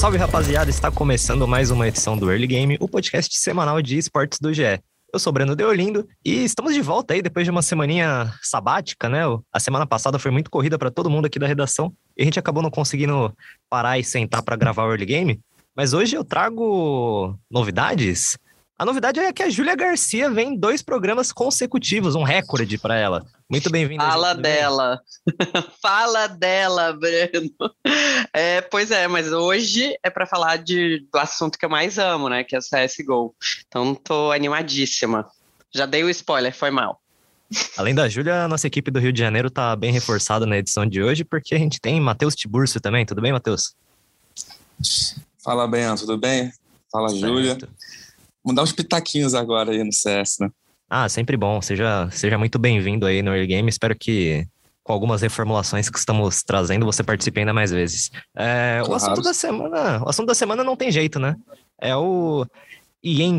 Salve rapaziada, está começando mais uma edição do Early Game, o podcast semanal de esportes do GE. Eu sou Breno Deolindo e estamos de volta aí depois de uma semaninha sabática, né? A semana passada foi muito corrida para todo mundo aqui da redação e a gente acabou não conseguindo parar e sentar para gravar o Early Game. Mas hoje eu trago novidades a novidade é que a Júlia Garcia vem em dois programas consecutivos, um recorde para ela. Muito bem-vinda. Fala dela. Fala dela, Breno. É, pois é, mas hoje é para falar de, do assunto que eu mais amo, né? Que é o CSGO. Então tô animadíssima. Já dei o spoiler, foi mal. Além da Júlia, a nossa equipe do Rio de Janeiro tá bem reforçada na edição de hoje, porque a gente tem Matheus Tiburcio também. Tudo bem, Matheus? Fala, Ben, tudo bem? Fala, Júlia. Vamos dar uns pitaquinhos agora aí no CS, né? Ah, sempre bom. Seja, seja muito bem-vindo aí no Early Game. Espero que com algumas reformulações que estamos trazendo, você participe ainda mais vezes. É, claro. O assunto da semana, o assunto da semana não tem jeito, né? É o EN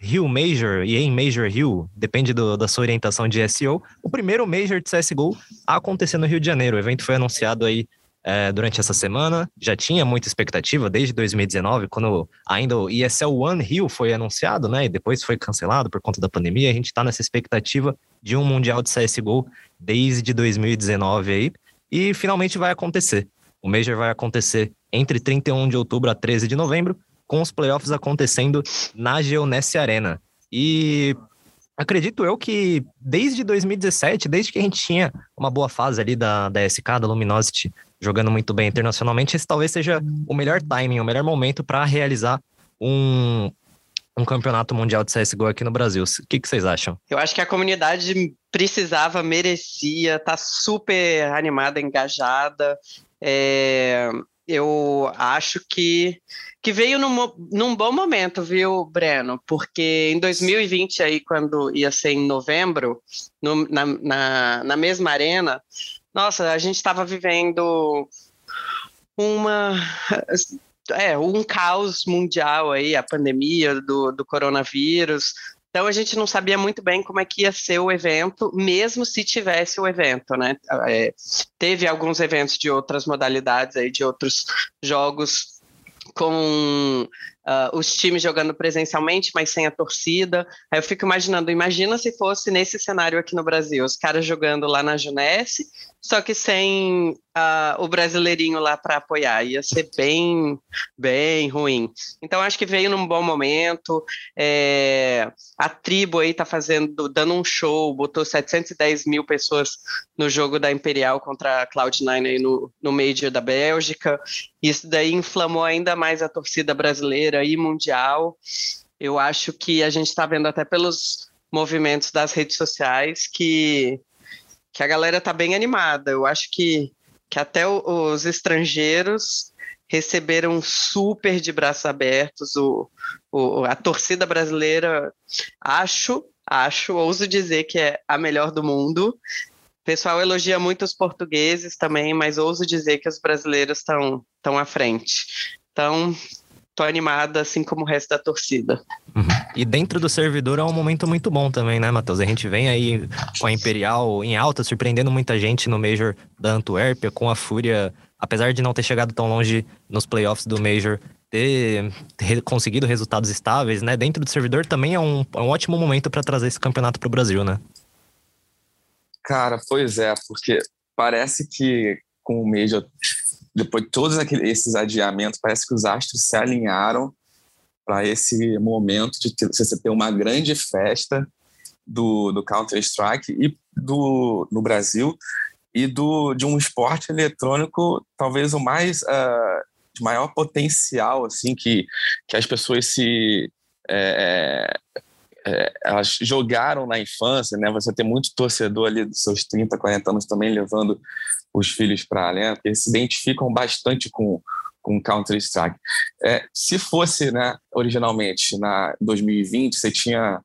Hill Major, EN Major Hill, depende do, da sua orientação de SEO. O primeiro Major de CSGO a acontecer no Rio de Janeiro. O evento foi anunciado aí é, durante essa semana. Já tinha muita expectativa desde 2019, quando ainda o ESL One Rio foi anunciado, né? E depois foi cancelado por conta da pandemia. A gente está nessa expectativa de um Mundial de CSGO desde 2019 aí. E finalmente vai acontecer. O Major vai acontecer entre 31 de outubro a 13 de novembro, com os playoffs acontecendo na Geonesse Arena. E acredito eu que desde 2017, desde que a gente tinha uma boa fase ali da, da SK, da Luminosity, jogando muito bem internacionalmente, esse talvez seja o melhor timing, o melhor momento para realizar um, um campeonato mundial de CSGO aqui no Brasil. O que, que, vocês acham? Eu acho que a comunidade precisava, merecia, tá super animada, engajada. É, eu acho que, que veio num, num bom momento, viu, Breno? Porque em 2020, aí, quando ia ser em novembro, no, na, na, na mesma arena, nossa, a gente estava vivendo uma é um caos mundial aí, a pandemia do, do coronavírus. Então a gente não sabia muito bem como é que ia ser o evento, mesmo se tivesse o evento, né? É, teve alguns eventos de outras modalidades aí, de outros jogos com uh, os times jogando presencialmente, mas sem a torcida. Aí eu fico imaginando, imagina se fosse nesse cenário aqui no Brasil, os caras jogando lá na Junesse, só que sem uh, o brasileirinho lá para apoiar. Ia ser bem, bem ruim. Então acho que veio num bom momento. É, a tribo aí tá fazendo, dando um show, botou 710 mil pessoas no jogo da Imperial contra a Cloud9 aí no, no Major da Bélgica. Isso daí inflamou ainda mais a torcida brasileira e mundial. Eu acho que a gente está vendo até pelos movimentos das redes sociais que que a galera tá bem animada. Eu acho que, que até os estrangeiros receberam super de braços abertos. O, o, a torcida brasileira, acho, acho, ouso dizer que é a melhor do mundo. O pessoal elogia muito os portugueses também, mas ouso dizer que os brasileiros estão à frente. Então, tô animada, assim como o resto da torcida. Uhum. E dentro do servidor é um momento muito bom também, né, Matheus? A gente vem aí com a Imperial em alta, surpreendendo muita gente no Major da Antuérpia, com a Fúria, apesar de não ter chegado tão longe nos playoffs do Major, ter, conseguido resultados estáveis, né? Dentro do servidor também é um, é um ótimo momento para trazer esse campeonato para o Brasil, né? Cara, pois é, porque parece que com o Major depois de todos aqueles, esses adiamentos, parece que os astros se alinharam para esse momento de ter, você ter uma grande festa do, do Counter-Strike e do, no Brasil e do, de um esporte eletrônico talvez o mais uh, de maior potencial assim que, que as pessoas se é, é, elas jogaram na infância, né? Você tem muito torcedor ali dos seus 30, 40 anos também levando os filhos para porque eles se identificam bastante com, com Counter-Strike. É, se fosse, né, originalmente, na 2020, você tinha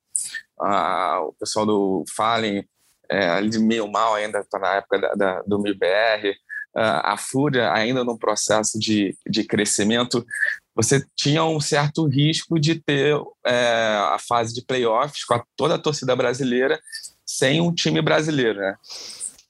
o pessoal do Fallen é, ali meio mal ainda, tá na época da, da do MIBR, ah, a Fúria ainda no processo de, de crescimento, você tinha um certo risco de ter é, a fase de playoffs com a, toda a torcida brasileira sem um time brasileiro, né?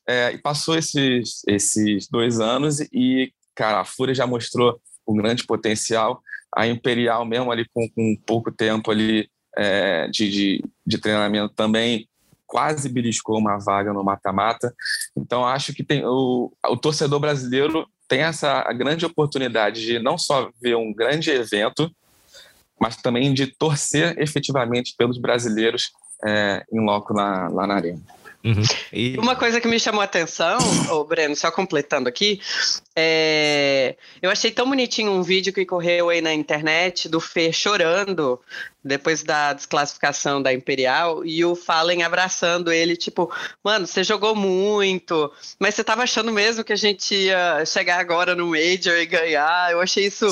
É, e passou esses, esses dois anos e, cara, a Fúria já mostrou com grande potencial. A Imperial, mesmo ali com, com pouco tempo ali é, de, de, de, treinamento, também quase beliscou uma vaga no mata-mata. Então, acho que tem o, o torcedor brasileiro tem essa grande oportunidade de não só ver um grande evento, mas também de torcer efetivamente pelos brasileiros é, em loco lá, lá na arena. Uhum. E... Uma coisa que me chamou a atenção, o Breno, só completando aqui, é... eu achei tão bonitinho um vídeo que correu aí na internet do Fer chorando depois da desclassificação da Imperial e o Fallen abraçando ele, tipo, mano, você jogou muito, mas você tava achando mesmo que a gente ia chegar agora no Major e ganhar? Eu achei isso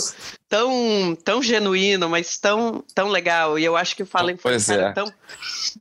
tão, tão genuíno, mas tão, tão legal. E eu acho que o Fallen foi é. tão,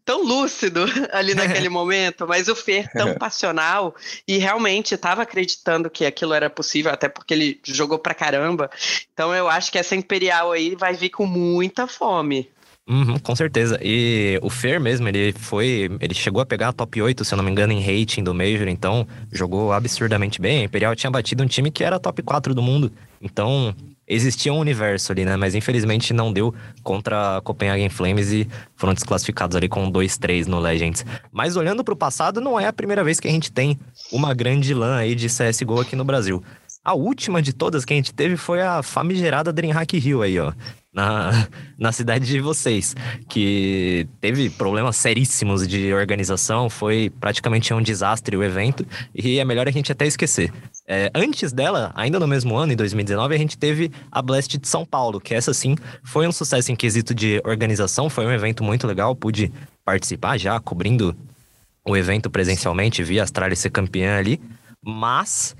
tão lúcido ali naquele momento, mas o Fer tão passional e realmente estava acreditando que aquilo era possível, até porque ele jogou pra caramba. Então eu acho que essa Imperial aí vai vir com muita fome. Uhum, com certeza. E o Fer mesmo, ele foi. Ele chegou a pegar a top 8, se eu não me engano, em rating do Major, então jogou absurdamente bem. A Imperial tinha batido um time que era top 4 do mundo. Então, existia um universo ali, né? Mas infelizmente não deu contra a Copenhagen Flames e foram desclassificados ali com 2-3 no Legends. Mas olhando para o passado, não é a primeira vez que a gente tem uma grande LAN aí de CSGO aqui no Brasil. A última de todas que a gente teve foi a famigerada Dreamhack Hill aí, ó na, na cidade de vocês, que teve problemas seríssimos de organização, foi praticamente um desastre o evento, e é melhor a gente até esquecer. É, antes dela, ainda no mesmo ano, em 2019, a gente teve a Blast de São Paulo, que essa sim foi um sucesso em quesito de organização, foi um evento muito legal, pude participar já, cobrindo o evento presencialmente, vi a Astralis ser campeã ali, mas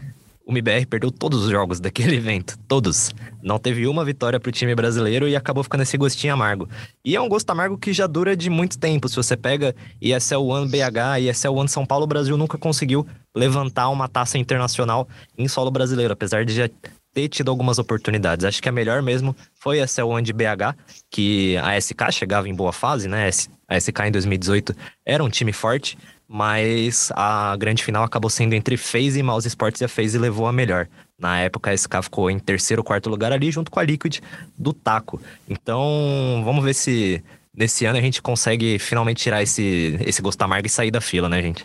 o MBR perdeu todos os jogos daquele evento, todos. Não teve uma vitória pro time brasileiro e acabou ficando esse gostinho amargo. E é um gosto amargo que já dura de muito tempo. Se você pega ESL One BH e ESL One São Paulo, o Brasil nunca conseguiu levantar uma taça internacional em solo brasileiro, apesar de já ter tido algumas oportunidades. Acho que a melhor mesmo foi a Cell One de BH, que a SK chegava em boa fase, né? A SK em 2018 era um time forte, mas a grande final acabou sendo entre FaZe e Mouse Sports e a FaZe levou a melhor. Na época, a SK ficou em terceiro ou quarto lugar ali, junto com a Liquid do Taco. Então, vamos ver se nesse ano a gente consegue finalmente tirar esse, esse gosto amargo e sair da fila, né, gente?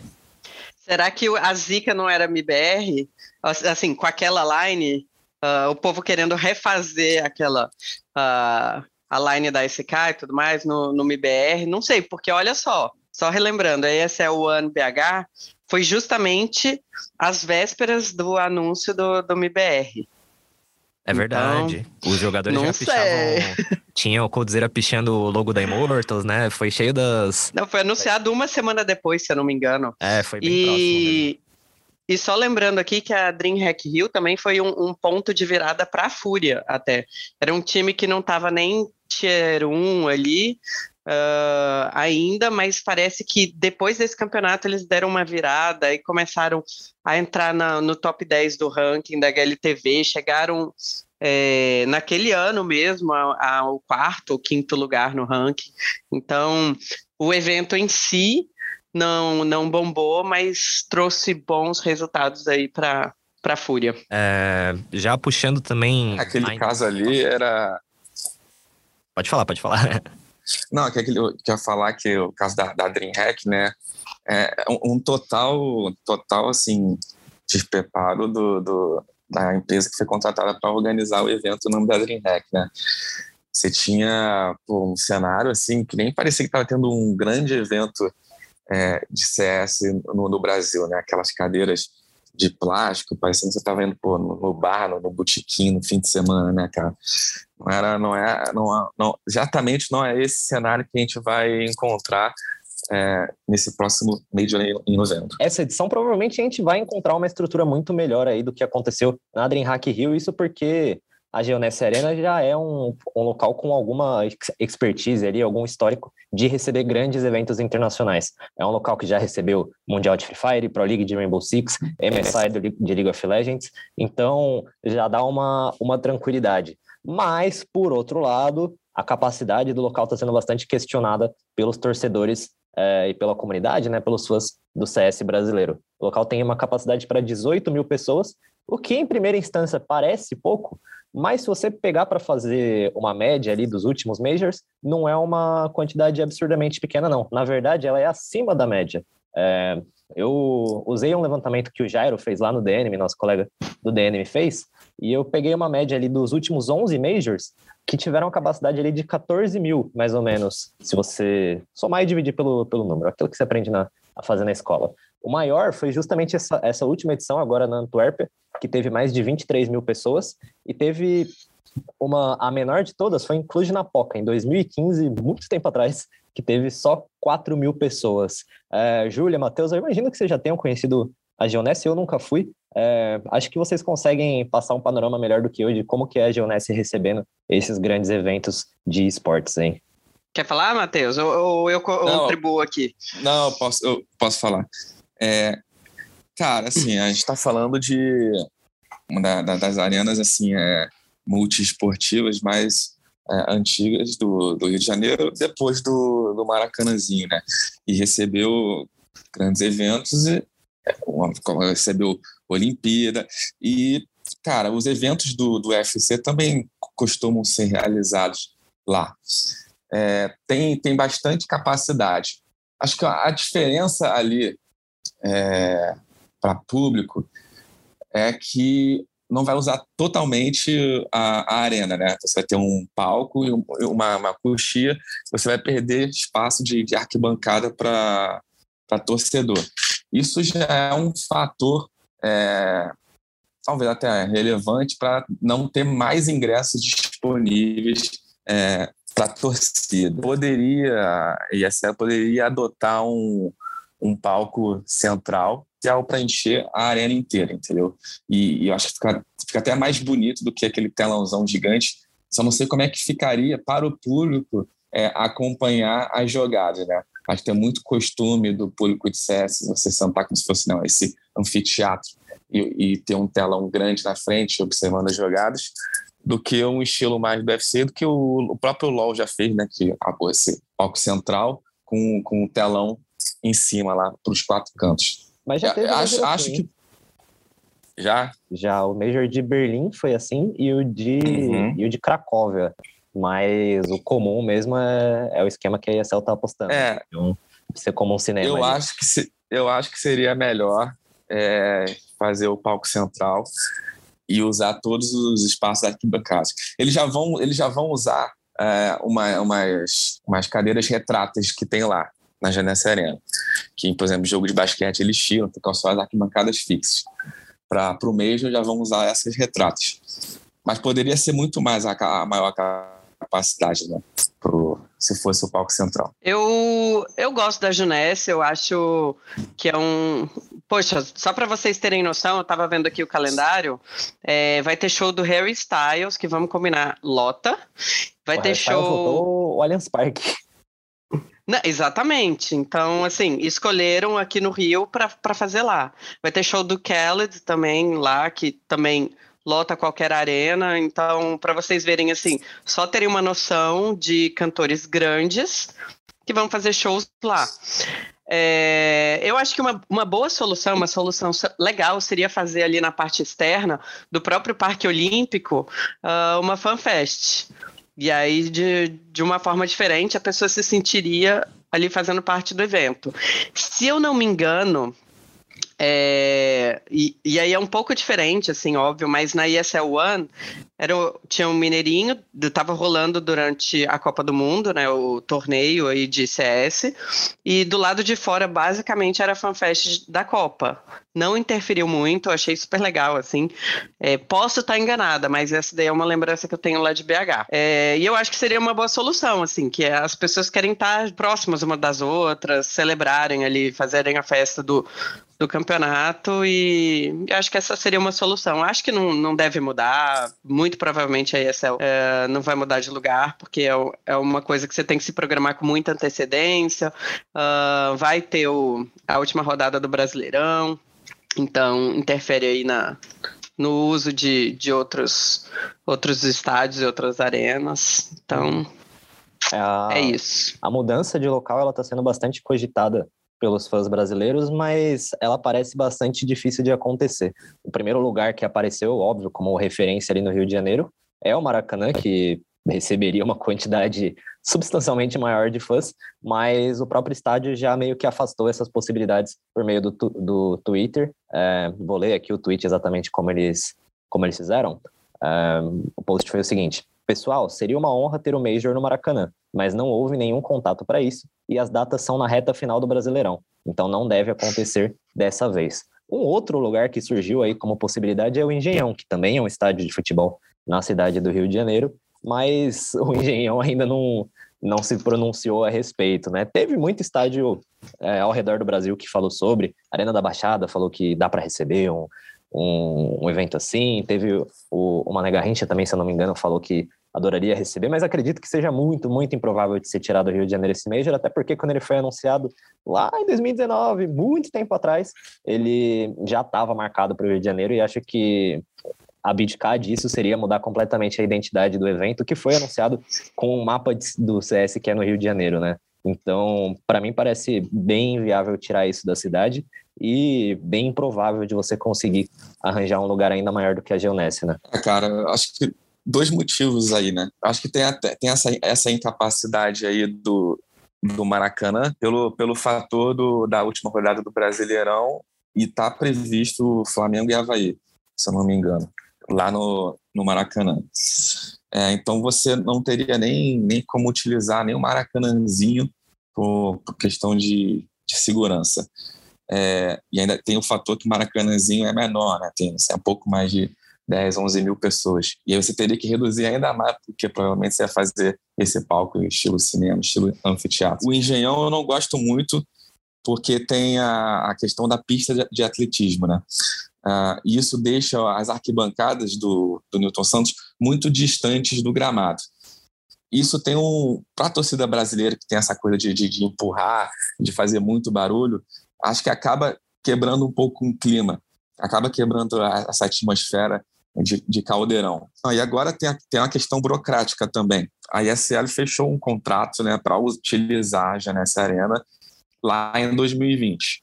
Será que a Zika não era MBR? Assim, com aquela line, uh, o povo querendo refazer aquela. Uh, a line da SK e tudo mais no, no MBR, não sei, porque olha só, só relembrando, a ESL One BH foi justamente às vésperas do anúncio do, do MBR. É verdade. Então, Os jogadores já pichavam. Tinha o Coldzera pichando o logo da Immortals, né? Foi cheio das. Não, foi anunciado uma semana depois, se eu não me engano. É, foi bem e... próximo. E só lembrando aqui que a DreamHack Hill também foi um, um ponto de virada para a Fúria, até. Era um time que não estava nem tier 1 ali, uh, ainda, mas parece que depois desse campeonato eles deram uma virada e começaram a entrar na, no top 10 do ranking da HLTV, chegaram é, naquele ano mesmo ao quarto ou quinto lugar no ranking. Então, o evento em si não, não bombou, mas trouxe bons resultados aí para para Fúria. É, já puxando também. Aquele caso ali era. Pode falar, pode falar. Não, é que eu falar que o caso da, da DreamHack, né, é um, um total, total, assim, despreparo do, do, da empresa que foi contratada para organizar o evento no nome da DreamHack, né. Você tinha pô, um cenário, assim, que nem parecia que estava tendo um grande evento é, de CS no, no, Brasil, né, aquelas cadeiras de plástico, parecendo que você estava indo pô, no, no bar, no, no botequim, no fim de semana, né, cara? Não era, não é, não, não, exatamente não é esse cenário que a gente vai encontrar é, nesse próximo Major em novembro. Essa edição provavelmente a gente vai encontrar uma estrutura muito melhor aí do que aconteceu na DreamHack Rio, isso porque a Geoness Arena já é um, um local com alguma expertise ali, algum histórico de receber grandes eventos internacionais. É um local que já recebeu Mundial de Free Fire, Pro League de Rainbow Six, MSI de League of Legends, então já dá uma, uma tranquilidade. Mas, por outro lado, a capacidade do local está sendo bastante questionada pelos torcedores é, e pela comunidade, né, pelos fãs do CS brasileiro. O local tem uma capacidade para 18 mil pessoas, O que em primeira instância parece pouco, mas se você pegar para fazer uma média ali dos últimos majors, não é uma quantidade absurdamente pequena, não. Na verdade, ela é acima da média. É, eu usei um levantamento que o Jairo fez lá no DNM, nosso colega do DNM fez, e eu peguei uma média ali dos últimos 11 majors que tiveram a capacidade ali de 14 mil, mais ou menos, se você somar e dividir pelo, pelo número, aquilo que você aprende na, a fazer na escola. O maior foi justamente essa, essa última edição, agora na Antuérpia, que teve mais de 23 mil pessoas, e teve uma, a menor de todas foi em Cluj-Napoca, em 2015, muito tempo atrás, que teve só 4 mil pessoas. É, Júlia, Matheus, eu imagino que vocês já tenham conhecido a Geonesse, eu nunca fui. É, acho que vocês conseguem passar um panorama melhor do que eu de como que é a Geonesse recebendo esses grandes eventos de esportes, hein? Quer falar, Matheus? Ou, ou eu contribuo aqui? Não, eu posso, eu posso falar. É, cara, assim, a gente está falando de uma da, da, das arenas assim, é, multiesportivas mais é, antigas do, do, Rio de Janeiro, depois do, do Maracanãzinho, né? E recebeu grandes eventos e é, recebeu Olimpíada e, cara, os eventos do, do UFC também costumam ser realizados lá. É, tem, tem bastante capacidade. Acho que a diferença ali é, para público é que não vai usar totalmente a, a, arena, né? Você vai ter um palco e uma, uma coxia, você vai perder espaço de, de arquibancada para torcedor. Isso já é um fator, é, talvez até relevante, para não ter mais ingressos disponíveis é, para a torcida. Poderia, a ISL poderia adotar um, um palco central para encher a arena inteira, entendeu? E, e eu acho que fica, fica, até mais bonito do que aquele telãozão gigante. Só não sei como é que ficaria para o público é, acompanhar as jogadas, né? Acho que tem muito costume do público de CS você sentar como se fosse não, esse anfiteatro e, e ter um telão grande na frente observando as jogadas do que um estilo mais do UFC, do que o, o próprio LoL já fez, né? Que acabou esse palco central com, com um telão em cima lá para os quatro cantos. Mas já teve acho, acho que já. Já o Major de Berlim foi assim e o de uhum. e o de Cracóvia. Mas o comum mesmo é, é o esquema que a ESL tá apostando. É. Então, ser como um cinema eu acho que se, eu acho que seria melhor é, fazer o palco central e usar todos os espaços arquibancados eles já vão eles já vão usar é, uma, umas, umas cadeiras retratas que tem lá na Janessa Arena. Que, por exemplo, jogo de basquete eles tiram, ficam só as arquibancadas fixas. Para o Major já vão usar essas retratas. Mas poderia ser muito mais a, a maior capacidade, né? Pro, se fosse o palco central. Eu, eu gosto da Junesse, eu acho que é um. Poxa, só para vocês terem noção, eu estava vendo aqui o calendário. É, vai ter show do Harry Styles, que vamos combinar, lota. Vai o ter Harry show. O Allianz Parque. Não, exatamente. Então, assim, escolheram aqui no Rio para fazer lá. Vai ter show do Khaled também lá, que também lota qualquer arena. Então, para vocês verem, assim, só terem uma noção de cantores grandes que vão fazer shows lá. É, eu acho que uma, uma boa solução, uma solução legal seria fazer ali na parte externa do próprio Parque Olímpico uh, uma fanfest. E aí, de, de uma forma diferente, a pessoa se sentiria ali fazendo parte do evento. Se eu não me engano, é, e, e, aí é um pouco diferente, assim, óbvio, mas na ESL One era, tinha um mineirinho, estava rolando durante a Copa do Mundo, né, o torneio aí de CS, e do lado de fora, basicamente, era a fanfest da Copa. Não interferiu muito, achei super legal, assim. É, posso estar enganada, mas essa daí é uma lembrança que eu tenho lá de BH. É, e eu acho que seria uma boa solução, assim, que é as pessoas querem estar próximas uma das outras, celebrarem ali, fazerem a festa do, do campeonato e acho que essa seria uma solução. Acho que não, não deve mudar, muito provavelmente a ESL é, não vai mudar de lugar, porque é, é, uma coisa que você tem que se programar com muita antecedência. Uh, vai ter o, a última rodada do Brasileirão, então interfere aí na, no uso de, de outros, outros estádios e outras arenas. Então, é, a, é isso. A mudança de local ela está sendo bastante cogitada pelos fãs brasileiros, mas ela parece bastante difícil de acontecer. O primeiro lugar que apareceu, óbvio, como referência ali no Rio de Janeiro, é o Maracanã, que receberia uma quantidade substancialmente maior de fãs, mas o próprio estádio já meio que afastou essas possibilidades por meio do, do Twitter. É, vou ler aqui o tweet exatamente como eles, como eles fizeram. É, o post foi o seguinte: Pessoal, seria uma honra ter o Major no Maracanã, mas não houve nenhum contato para isso e as datas são na reta final do Brasileirão, então não deve acontecer dessa vez. Um outro lugar que surgiu aí como possibilidade é o Engenhão, que também é um estádio de futebol na cidade do Rio de Janeiro mas o Engenhão ainda não, não se pronunciou a respeito, né? Teve muito estádio é, ao redor do Brasil que falou sobre, Arena da Baixada falou que dá para receber um, um, um, evento assim, teve o, o Mané Garrincha também, se eu não me engano, falou que adoraria receber, mas acredito que seja muito, muito improvável de ser tirado do Rio de Janeiro esse Major, até porque quando ele foi anunciado lá em 2019, muito tempo atrás, ele já estava marcado para o Rio de Janeiro e acho que abdicar disso seria mudar completamente a identidade do evento, que foi anunciado com o um mapa do CS que é no Rio de Janeiro, né? Então, para mim parece bem inviável tirar isso da cidade e bem improvável de você conseguir arranjar um lugar ainda maior do que a Geonesse, né? É, cara, acho que dois motivos aí, né? Acho que tem, até, tem essa, essa incapacidade aí do, do Maracanã pelo, pelo fator do, da última rodada do Brasileirão e tá previsto Flamengo e Havaí, se eu não me engano lá no, no Maracanã. É, então você não teria nem, nem como utilizar nem o Maracanãzinho por, por questão de, de segurança. É, e ainda tem o fator que o Maracanãzinho é menor, né? tem assim, um pouco mais de 10, 11 mil pessoas. E aí você teria que reduzir ainda mais, porque provavelmente você ia fazer esse palco estilo cinema, estilo anfiteatro. O Engenhão eu não gosto muito, porque tem a, a questão da pista de, de atletismo, né? Uh, e isso deixa as arquibancadas do, do Newton Santos muito distantes do gramado. Isso tem um. Para a torcida brasileira, que tem essa coisa de, de, de, empurrar, de fazer muito barulho, acho que acaba quebrando um pouco o clima, acaba quebrando essa atmosfera de, de caldeirão. E agora tem, a, tem uma questão burocrática também. A ISL fechou um contrato né, para utilizar a Janessa Arena lá em 2020.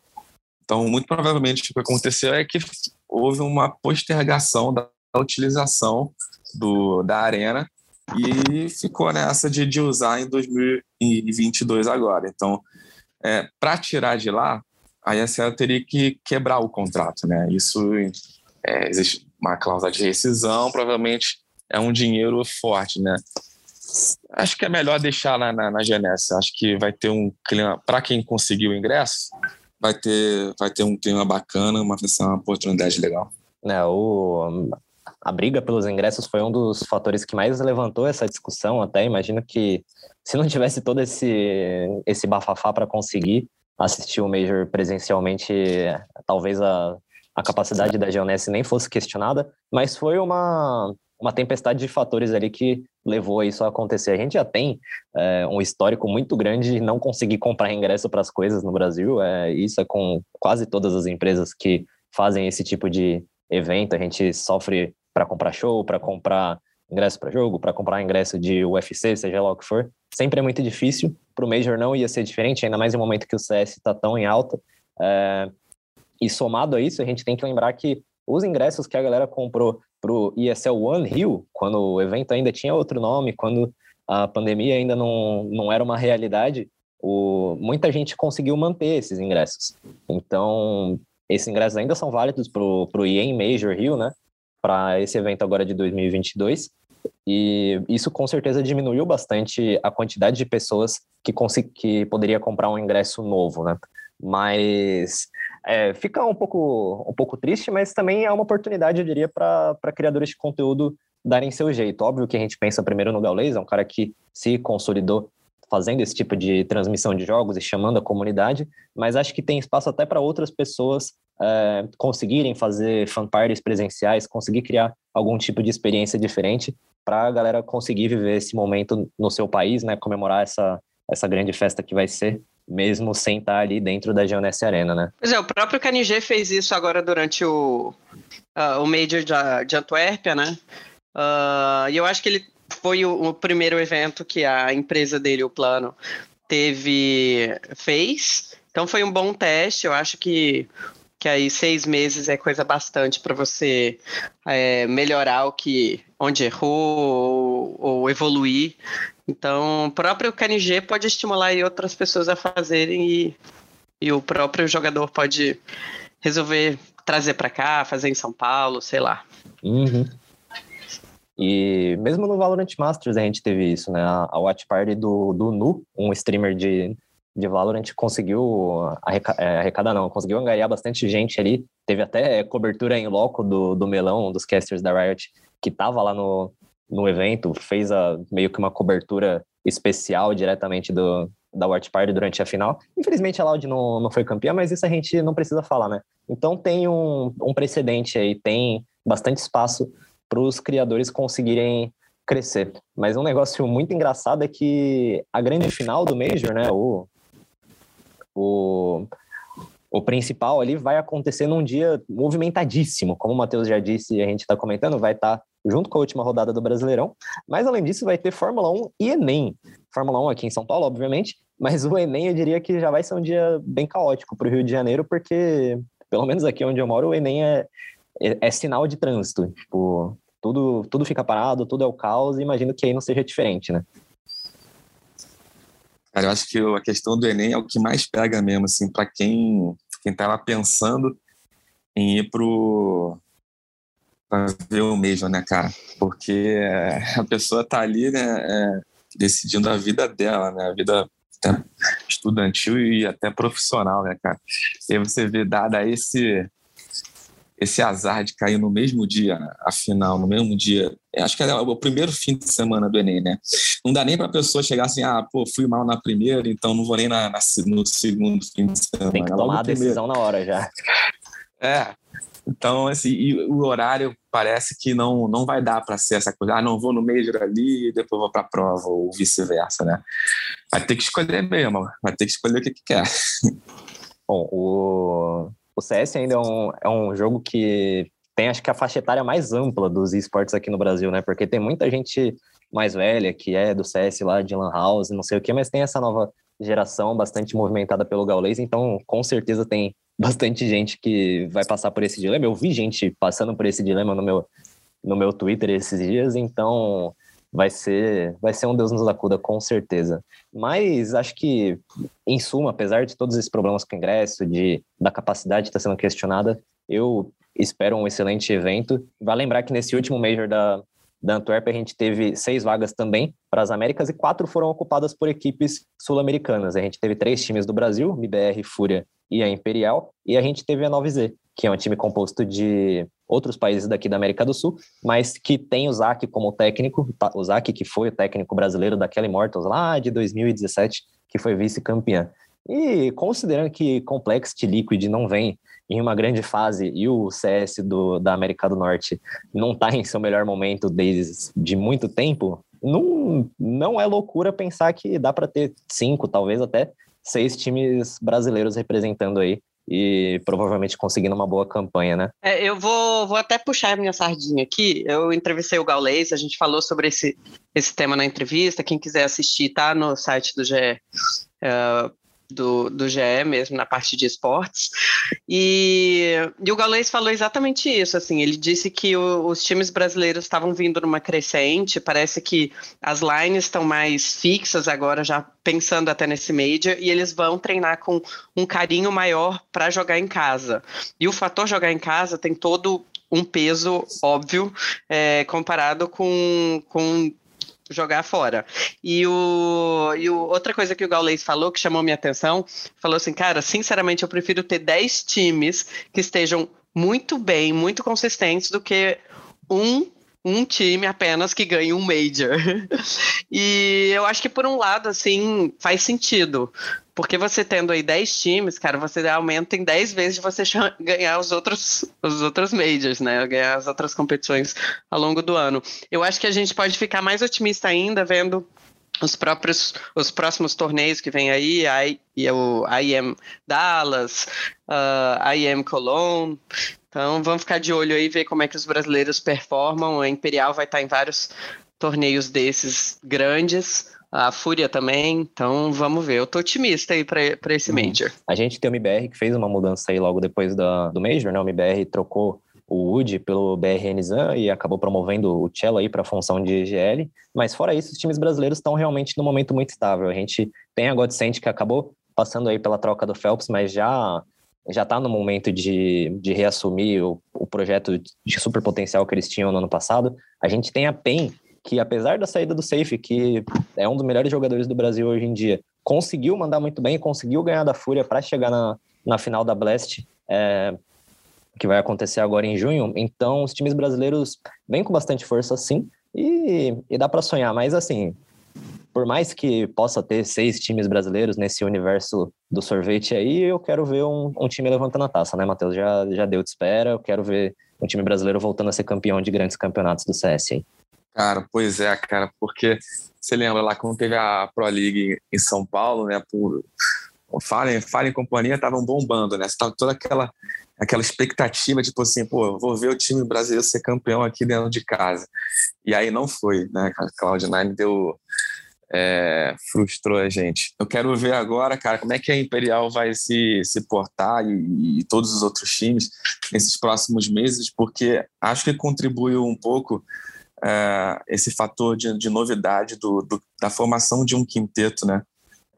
Então, muito provavelmente, o que aconteceu é que houve uma postergação da utilização do, da arena e ficou nessa de, de usar em 2022 agora. Então, é, para tirar de lá, a ESL teria que quebrar o contrato, né? Isso é, existe uma cláusula de rescisão, provavelmente é um dinheiro forte, né? Acho que é melhor deixar lá na, na. Acho que vai ter um clima para quem conseguiu o ingresso vai ter, vai ter um clima bacana, uma, uma oportunidade legal. É, o, a briga pelos ingressos foi um dos fatores que mais levantou essa discussão. Até imagino que se não tivesse todo esse, esse bafafá para conseguir assistir o Major presencialmente, talvez a, a capacidade da Geonesse nem fosse questionada, mas foi uma, uma tempestade de fatores ali que levou isso a acontecer. A gente já tem é, um histórico muito grande de não conseguir comprar ingresso para as coisas no Brasil. É, isso é com quase todas as empresas que fazem esse tipo de evento. A gente sofre para comprar show, para comprar ingresso para jogo, para comprar ingresso de UFC, seja lá o que for. Sempre é muito difícil. Para o Major não ia ser diferente, ainda mais no momento que o CS está tão em alta. É, e somado a isso, a gente tem que lembrar que os ingressos que a galera comprou para o ESL One Rio, quando o evento ainda tinha outro nome, quando a pandemia ainda não, não era uma realidade, o, muita gente conseguiu manter esses ingressos. Então, esses ingressos ainda são válidos para o EA Major Rio, né? Para esse evento agora de 2022. E isso com certeza diminuiu bastante a quantidade de pessoas que, que poderia comprar um ingresso novo, né? Mas é, fica um pouco, um pouco triste, mas também é uma oportunidade, eu diria, para criadores de conteúdo darem seu jeito. Óbvio que a gente pensa primeiro no Gaules, é um cara que se consolidou fazendo esse tipo de transmissão de jogos e chamando a comunidade, mas acho que tem espaço até para outras pessoas é, conseguirem fazer fanparties presenciais, conseguir criar algum tipo de experiência diferente para a galera conseguir viver esse momento no seu país, né, comemorar essa, essa grande festa que vai ser mesmo sem estar ali dentro da Geonesse Arena, né? Pois é, o próprio KNG fez isso agora durante o, uh, o Major de, de Antuérpia, né? Uh, e eu acho que ele foi o, o, primeiro evento que a empresa dele, o Plano, teve, fez. Então foi um bom teste, eu acho que que aí seis meses é coisa bastante para você é, melhorar o que onde errou ou, ou, evoluir. Então, o próprio KNG pode estimular outras pessoas a fazerem e, e o próprio jogador pode resolver trazer para cá, fazer em São Paulo, sei lá. Uhum. E mesmo no Valorant Masters a gente teve isso, né? A Watch Party do, do Nu, um streamer de, de Valorant conseguiu é, arrecadar, não, conseguiu angariar bastante gente ali. Teve até cobertura em loco do, do Melão, dos casters da Riot, que tava lá no, no evento, fez a, meio que uma cobertura especial diretamente do, da Watch Party durante a final. Infelizmente a Loud não, não foi campeã, mas isso a gente não precisa falar, né? Então tem um, um precedente aí, tem bastante espaço para os criadores conseguirem crescer. Mas um negócio muito engraçado é que a grande final do Major, né, o, o, o principal ali vai acontecer num dia movimentadíssimo, como o Matheus já disse a gente está comentando, vai estar tá junto com a última rodada do Brasileirão, mas além disso vai ter Fórmula 1 e Enem. Fórmula 1 aqui em São Paulo, obviamente, mas o Enem eu diria que já vai ser um dia bem caótico para o Rio de Janeiro, porque, pelo menos aqui onde eu moro, o Enem é, é, é sinal de trânsito. Tipo, tudo, tudo fica parado, tudo é o caos, e imagino que aí não seja diferente, né? Cara, eu acho que a questão do Enem é o que mais pega mesmo, assim, para quem, quem tá lá pensando em ir pro ver o mesmo, né, cara? Porque a pessoa tá ali, né, é, decidindo a vida dela, né, a vida estudantil e até profissional, né, cara? E aí você vê, dada esse esse azar de cair no mesmo dia, a final, no mesmo dia. Acho que é o primeiro fim de semana do Enem, né? Não dá nem para a pessoa chegar assim, ah, pô, fui mal na primeira, então não vou nem na, na no segundo fim de semana. Tem que tomar a decisão na hora já. É. Então, assim, o horário parece que não, não vai dar para ser essa coisa, ah, não vou no Major ali e depois vou para a prova, ou vice-versa, né? Vai ter que escolher mesmo, vai ter que escolher o que, que quer. Bom, o o CS ainda é um, é um jogo que tem, acho que, a faixa etária mais ampla dos esportes aqui no Brasil, né? Porque tem muita gente mais velha que é do CS lá de Lan House, não sei o quê, mas tem essa nova geração bastante movimentada pelo Gaules, então com certeza tem bastante gente que vai passar por esse dilema. Eu vi gente passando por esse dilema no meu, no meu Twitter esses dias, então vai ser, vai ser um Deus nos acuda, com certeza. Mas acho que, em suma, apesar de todos esses problemas com o ingresso, de, da capacidade estar sendo questionada, eu espero um excelente evento. Vai lembrar que nesse último Major da, da Antwerp a gente teve seis vagas também para as Américas e quatro foram ocupadas por equipes sul-americanas. A gente teve três times do Brasil, MBR, Fúria e a Imperial, e a gente teve a 9Z, que é um time composto de outros países daqui da América do Sul, mas que tem o Zac como técnico, o Zac que foi o técnico brasileiro daquela Immortals lá de 2017, que foi vice-campeã. E considerando que Complexity Liquid não vem em uma grande fase e o CS do, da América do Norte não está em seu melhor momento desde de muito tempo, não, não é loucura pensar que dá para ter cinco, talvez até seis times brasileiros representando aí e provavelmente conseguindo uma boa campanha, né? É, eu vou, vou até puxar a minha sardinha aqui. Eu entrevistei o Gaulês, a gente falou sobre esse, esse tema na entrevista. Quem quiser assistir, tá no site do GE. Uh, do, do GE mesmo, na parte de esportes. E, e o Galês falou exatamente isso, assim, ele disse que o, os times brasileiros estavam vindo numa crescente, parece que as lines estão mais fixas agora, já pensando até nesse Major, e eles vão treinar com um carinho maior para jogar em casa. E o fator jogar em casa tem todo um peso óbvio é, comparado com, com jogar fora. E, o, e o, outra coisa que o Gaules falou, que chamou minha atenção, falou assim, cara, sinceramente eu prefiro ter 10 times que estejam muito bem, muito consistentes, do que um um time apenas que ganha um Major. e eu acho que por um lado, assim, faz sentido. Porque você tendo aí 10 times, cara, você aumenta em 10 vezes de você ganhar os outros, os outros Majors, né? Ganhar as outras competições ao longo do ano. Eu acho que a gente pode ficar mais otimista ainda vendo os próprios os próximos torneios que vem aí, I, o IM Dallas, uh, ah, IM Cologne, então vamos ficar de olho aí, ver como é que os brasileiros performam. A Imperial vai estar em vários torneios desses grandes. A Fúria também, então vamos ver. Eu tô otimista aí para esse uhum. Major. A gente tem o MBR que fez uma mudança aí logo depois da, do Major, né? O MBR trocou o Wood pelo BR Nizam e acabou promovendo o Cello aí para a função de GL. Mas fora isso, os times brasileiros estão realmente num momento muito estável. A gente tem a Godsend que acabou passando aí pela troca do Phelps, mas já já está no momento de, de reassumir o, o projeto de super potencial que eles tinham no ano passado. A gente tem a PEN, que apesar da saída do Safe, que é um dos melhores jogadores do Brasil hoje em dia, conseguiu mandar muito bem, conseguiu ganhar da Fúria para chegar na, na final da Blast. É, que vai acontecer agora em junho. Então, os times brasileiros vêm com bastante força, sim, e, e dá para sonhar. Mas, assim, por mais que possa ter seis times brasileiros nesse universo do sorvete aí, eu quero ver um, um time levantando a taça, né, Matheus? Já, já deu de espera, eu quero ver um time brasileiro voltando a ser campeão de grandes campeonatos do CS aí. Cara, pois é, cara, porque você lembra lá quando teve a Pro League em São Paulo, né, por Fallen, Fallen Companhia estavam bombando, né? Estava toda aquela aquela expectativa, tipo assim, pô, vou ver o time brasileiro ser campeão aqui dentro de casa. E aí não foi, né? A Cloud9 deu. É, frustrou a gente. Eu quero ver agora, cara, como é que a Imperial vai se, se portar e, e todos os outros times nesses próximos meses, porque acho que contribuiu um pouco é, esse fator de, de novidade do, do, da formação de um quinteto, né?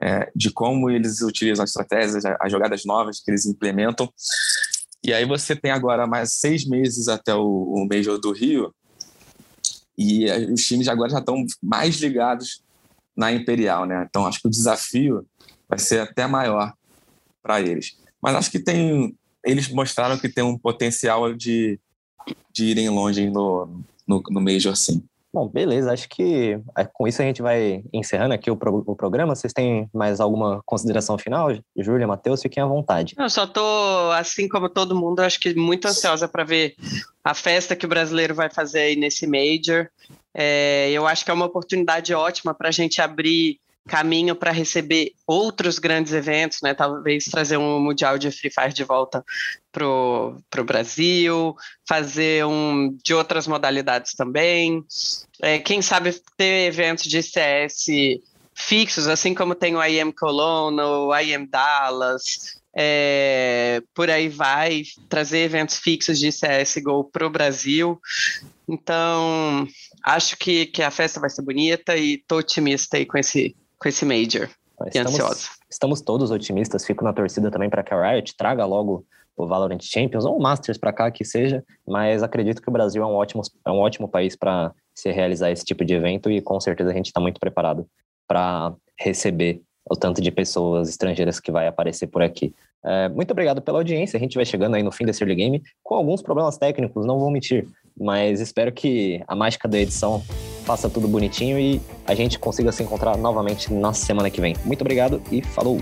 É, de como eles utilizam as estratégias, as jogadas novas que eles implementam. E aí você tem agora mais seis meses até o, o Major do Rio e os times agora já estão mais ligados na Imperial, né? Então acho que o desafio vai ser até maior para eles. Mas acho que tem eles mostraram que tem um potencial de, de irem longe no, no, no Major, sim. Bom, beleza. Acho que é, com isso a gente vai encerrando aqui o, pro, o programa. Vocês têm mais alguma consideração final? Júlia, Matheus, fiquem à vontade. Eu só tô, assim como todo mundo, acho que muito ansiosa para ver a festa que o brasileiro vai fazer aí nesse Major. É, eu acho que é uma oportunidade ótima para a gente abrir caminho para receber outros grandes eventos, né? Talvez trazer um Mundial de Free Fire de volta pro, pro Brasil, fazer um de outras modalidades também. É, quem sabe ter eventos de CS fixos, assim como tem o IM Cologne, o IM Dallas, é, por aí vai, trazer eventos fixos de CSGO para o Brasil. Então, acho que, que a festa vai ser bonita e tô otimista aí com esse, com esse Major. Estamos, e ansioso. Estamos todos otimistas, fico na torcida também para que a Riot traga logo o Valorant Champions ou o Masters para cá que seja, mas acredito que o Brasil é um ótimo, é um ótimo país para se realizar esse tipo de evento e com certeza a gente está muito preparado para receber o tanto de pessoas estrangeiras que vai aparecer por aqui. É, muito obrigado pela audiência. A gente vai chegando aí no fim desse early game com alguns problemas técnicos, não vou mentir, mas espero que a mágica da edição faça tudo bonitinho e a gente consiga se encontrar novamente na semana que vem. Muito obrigado e falou!